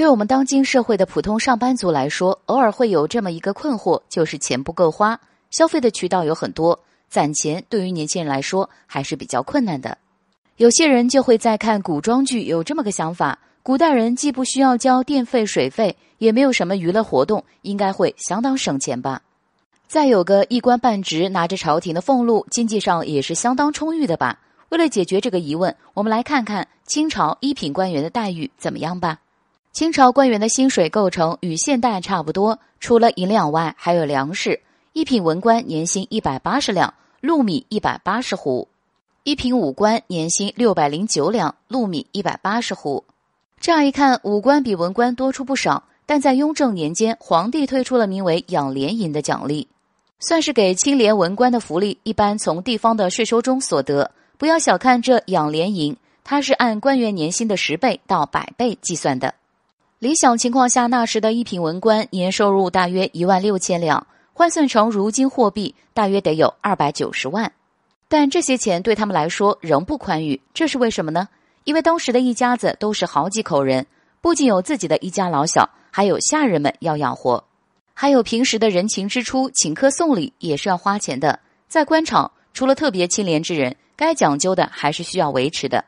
对我们当今社会的普通上班族来说，偶尔会有这么一个困惑，就是钱不够花，消费的渠道有很多，攒钱对于年轻人来说还是比较困难的。有些人就会在看古装剧，有这么个想法：古代人既不需要交电费、水费，也没有什么娱乐活动，应该会相当省钱吧？再有个一官半职，拿着朝廷的俸禄，经济上也是相当充裕的吧？为了解决这个疑问，我们来看看清朝一品官员的待遇怎么样吧。清朝官员的薪水构成与现代差不多，除了银两外，还有粮食。一品文官年薪一百八十两，禄米一百八十斛；一品武官年薪六百零九两，禄米一百八十斛。这样一看，武官比文官多出不少。但在雍正年间，皇帝推出了名为养廉银的奖励，算是给清廉文官的福利，一般从地方的税收中所得。不要小看这养廉银，它是按官员年薪的十倍到百倍计算的。理想情况下，那时的一品文官年收入大约一万六千两，换算成如今货币，大约得有二百九十万。但这些钱对他们来说仍不宽裕，这是为什么呢？因为当时的一家子都是好几口人，不仅有自己的一家老小，还有下人们要养活，还有平时的人情支出，请客送礼也是要花钱的。在官场，除了特别清廉之人，该讲究的还是需要维持的。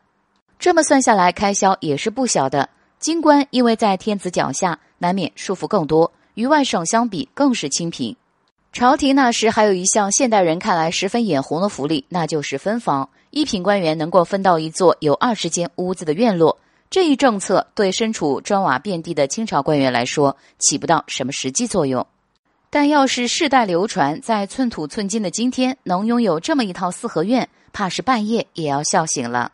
这么算下来，开销也是不小的。京官因为在天子脚下，难免束缚更多，与外省相比更是清贫。朝廷那时还有一项现代人看来十分眼红的福利，那就是分房。一品官员能够分到一座有二十间屋子的院落。这一政策对身处砖瓦遍地的清朝官员来说起不到什么实际作用，但要是世代流传，在寸土寸金的今天能拥有这么一套四合院，怕是半夜也要笑醒了。